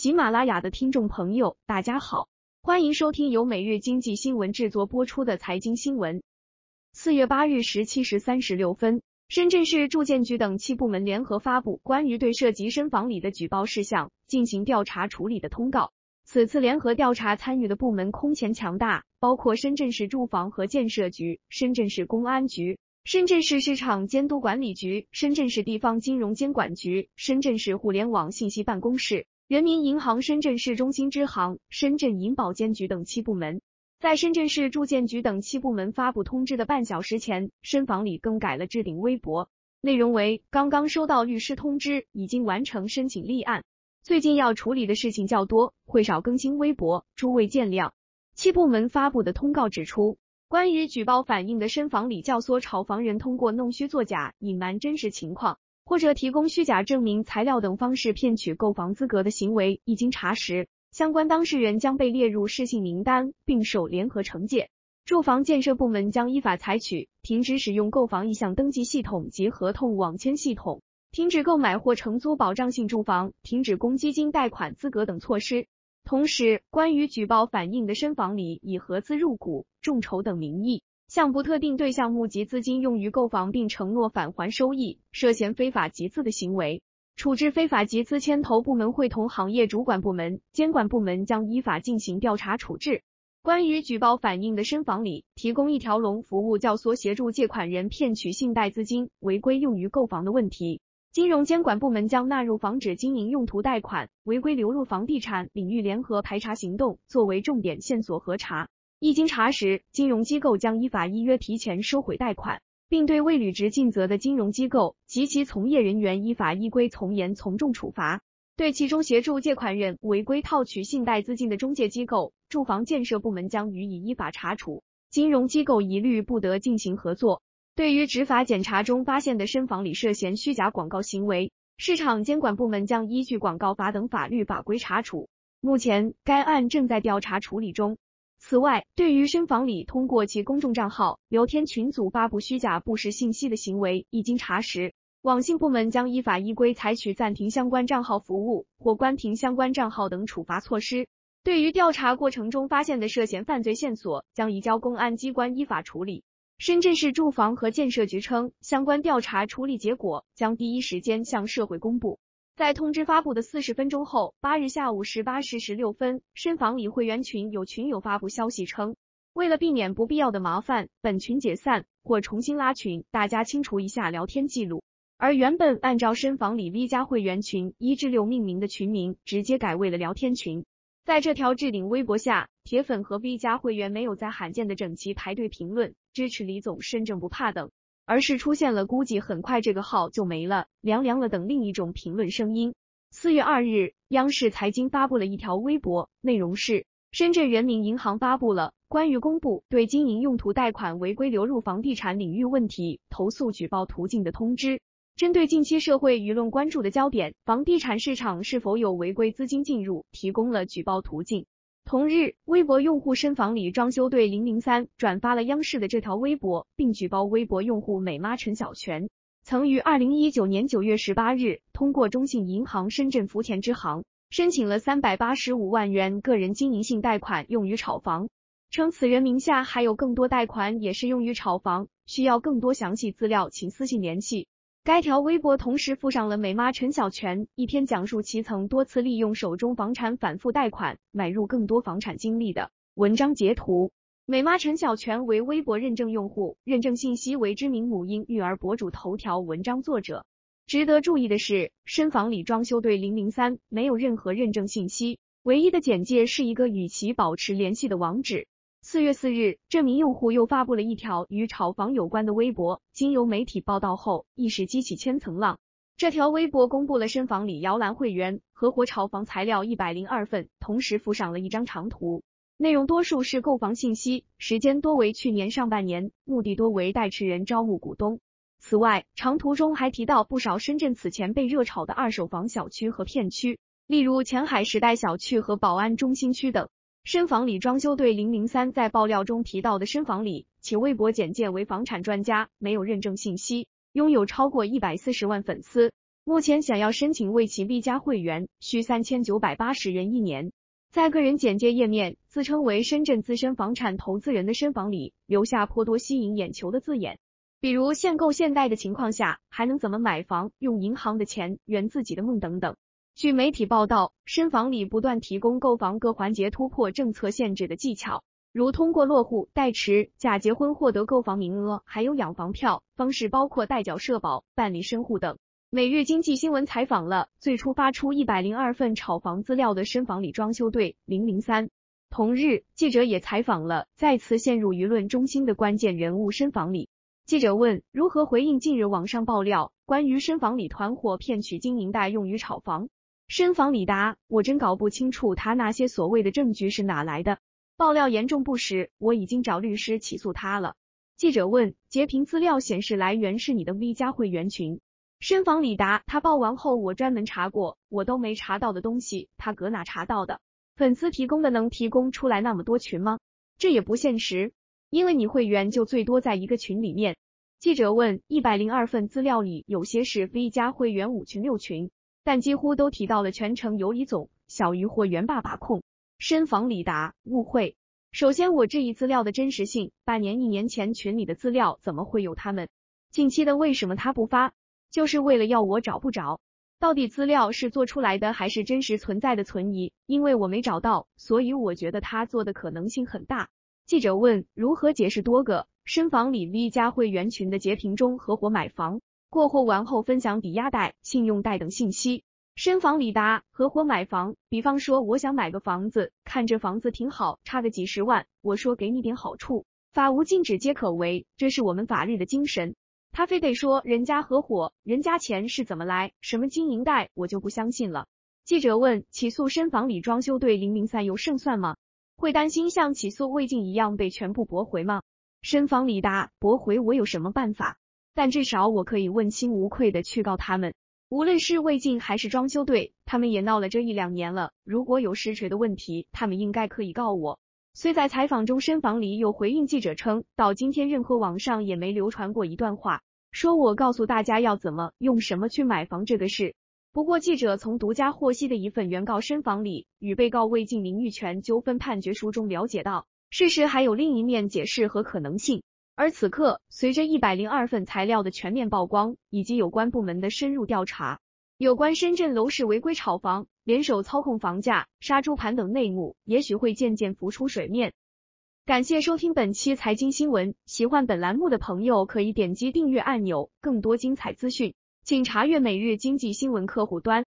喜马拉雅的听众朋友，大家好，欢迎收听由每日经济新闻制作播出的财经新闻。四月八日十七时三十六分，深圳市住建局等七部门联合发布关于对涉及深房里的举报事项进行调查处理的通告。此次联合调查参与的部门空前强大，包括深圳市住房和建设局、深圳市公安局、深圳市市场监督管理局、深圳市地方金融监管局、深圳市互联网信息办公室。人民银行深圳市中心支行、深圳银保监局等七部门，在深圳市住建局等七部门发布通知的半小时前，深房里更改了置顶微博，内容为：刚刚收到律师通知，已经完成申请立案，最近要处理的事情较多，会少更新微博，诸位见谅。七部门发布的通告指出，关于举报反映的深房里教唆炒房人通过弄虚作假、隐瞒真实情况。或者提供虚假证明材料等方式骗取购房资格的行为，一经查实，相关当事人将被列入失信名单，并受联合惩戒。住房建设部门将依法采取停止使用购房意向登记系统及合同网签系统，停止购买或承租保障性住房，停止公积金贷款资格等措施。同时，关于举报反映的深房里以合资入股、众筹等名义。向不特定对象募集资金用于购房，并承诺返还收益，涉嫌非法集资的行为，处置非法集资牵头部门会同行业主管部门、监管部门将依法进行调查处置。关于举报反映的深房里提供一条龙服务教唆协助借款人骗取信贷资金，违规用于购房的问题，金融监管部门将纳入防止经营用途贷款违规流入房地产领域联合排查行动，作为重点线索核查。一经查实，金融机构将依法依约提前收回贷款，并对未履职尽责的金融机构及其从业人员依法依规从严从重处罚。对其中协助借款人违规套取信贷资金的中介机构、住房建设部门将予以依法查处。金融机构一律不得进行合作。对于执法检查中发现的深房里涉嫌虚假广告行为，市场监管部门将依据广告法等法律法规查处。目前，该案正在调查处理中。此外，对于深房里通过其公众账号、聊天群组发布虚假不实信息的行为，一经查实，网信部门将依法依规采取暂停相关账号服务或关停相关账号等处罚措施。对于调查过程中发现的涉嫌犯罪线索，将移交公安机关依法处理。深圳市住房和建设局称，相关调查处理结果将第一时间向社会公布。在通知发布的四十分钟后，八日下午十八时十六分，深房里会员群有群友发布消息称，为了避免不必要的麻烦，本群解散或重新拉群，大家清除一下聊天记录。而原本按照深房里 V 加会员群一至六命名的群名，直接改为了聊天群。在这条置顶微博下，铁粉和 V 加会员没有在罕见的整齐排队评论支持李总身正不怕等。而是出现了估计很快这个号就没了，凉凉了等另一种评论声音。四月二日，央视财经发布了一条微博，内容是：深圳人民银行发布了关于公布对经营用途贷款违规流入房地产领域问题投诉举报途径的通知。针对近期社会舆论关注的焦点，房地产市场是否有违规资金进入，提供了举报途径。同日，微博用户深房里装修队零零三转发了央视的这条微博，并举报微博用户美妈陈小泉曾于二零一九年九月十八日通过中信银行深圳福田支行申请了三百八十五万元个人经营性贷款用于炒房，称此人名下还有更多贷款也是用于炒房，需要更多详细资料请私信联系。该条微博同时附上了美妈陈小泉一篇讲述其曾多次利用手中房产反复贷款买入更多房产经历的文章截图。美妈陈小泉为微博认证用户，认证信息为知名母婴育儿博主头条文章作者。值得注意的是，深房里装修队零零三没有任何认证信息，唯一的简介是一个与其保持联系的网址。四月四日，这名用户又发布了一条与炒房有关的微博，经由媒体报道后，一时激起千层浪。这条微博公布了深房里摇篮会员合伙炒房材料一百零二份，同时附上了一张长图，内容多数是购房信息，时间多为去年上半年，目的多为代持人招募股东。此外，长图中还提到不少深圳此前被热炒的二手房小区和片区，例如前海时代小区和宝安中心区等。深房里装修队零零三在爆料中提到的深房里，其微博简介为房产专家，没有认证信息，拥有超过一百四十万粉丝。目前想要申请为其 V 加会员，需三千九百八十元一年。在个人简介页面，自称为深圳资深房产投资人的深房里留下颇多吸引眼球的字眼，比如限购限贷的情况下还能怎么买房，用银行的钱圆自己的梦等等。据媒体报道，深房里不断提供购房各环节突破政策限制的技巧，如通过落户、代持、假结婚获得购房名额，还有养房票方式，包括代缴社保、办理身户等。每日经济新闻采访了最初发出一百零二份炒房资料的深房里装修队零零三。同日，记者也采访了再次陷入舆论中心的关键人物深房里。记者问如何回应近日网上爆料关于深房里团伙骗取经营贷用于炒房？深房里答：我真搞不清楚他那些所谓的证据是哪来的。爆料严重不实，我已经找律师起诉他了。记者问截屏资料显示来源是你的 V 加会员群。深房李达，他报完后我专门查过，我都没查到的东西，他搁哪查到的？粉丝提供的能提供出来那么多群吗？这也不现实，因为你会员就最多在一个群里面。记者问，一百零二份资料里有些是 V 加会员五群六群，但几乎都提到了全程由李总、小鱼或元爸把控。深房李达，误会。首先我质疑资料的真实性，半年一年前群里的资料怎么会有他们？近期的为什么他不发？就是为了要我找不着，到底资料是做出来的还是真实存在的存疑？因为我没找到，所以我觉得他做的可能性很大。记者问如何解释多个深房里 V 加会员群的截屏中合伙买房、过户完后分享抵押贷、信用贷等信息？深房里答合伙买房，比方说我想买个房子，看这房子挺好，差个几十万，我说给你点好处，法无禁止皆可为，这是我们法律的精神。他非得说人家合伙，人家钱是怎么来？什么经营贷，我就不相信了。记者问：起诉深房里装修队零零三有胜算吗？会担心像起诉魏晋一样被全部驳回吗？深房里答：驳回我有什么办法？但至少我可以问心无愧的去告他们。无论是魏晋还是装修队，他们也闹了这一两年了。如果有实锤的问题，他们应该可以告我。虽在采访中，深房里有回应记者称，到今天任何网上也没流传过一段话，说我告诉大家要怎么用什么去买房这个事。不过，记者从独家获悉的一份原告深房里与被告魏晋名誉权纠纷判决书中了解到，事实还有另一面解释和可能性。而此刻，随着一百零二份材料的全面曝光，以及有关部门的深入调查。有关深圳楼市违规炒房、联手操控房价、杀猪盘等内幕，也许会渐渐浮出水面。感谢收听本期财经新闻，喜欢本栏目的朋友可以点击订阅按钮，更多精彩资讯，请查阅每日经济新闻客户端。